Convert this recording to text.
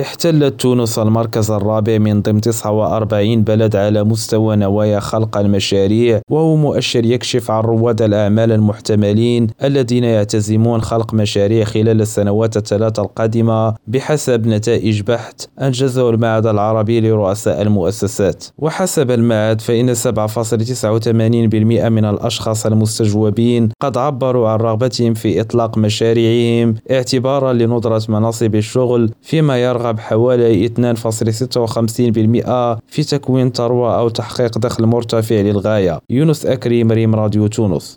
احتلت تونس المركز الرابع من ضمن 49 بلد على مستوى نوايا خلق المشاريع وهو مؤشر يكشف عن رواد الأعمال المحتملين الذين يعتزمون خلق مشاريع خلال السنوات الثلاث القادمة بحسب نتائج بحث أنجزه المعهد العربي لرؤساء المؤسسات. وحسب المعهد فإن 7.89% من الأشخاص المستجوبين قد عبروا عن رغبتهم في إطلاق مشاريعهم اعتبارا لندرة مناصب الشغل فيما يرغب حوالي 2.56% في تكوين ثروة أو تحقيق دخل مرتفع للغاية. يونس أكريم ريم راديو تونس.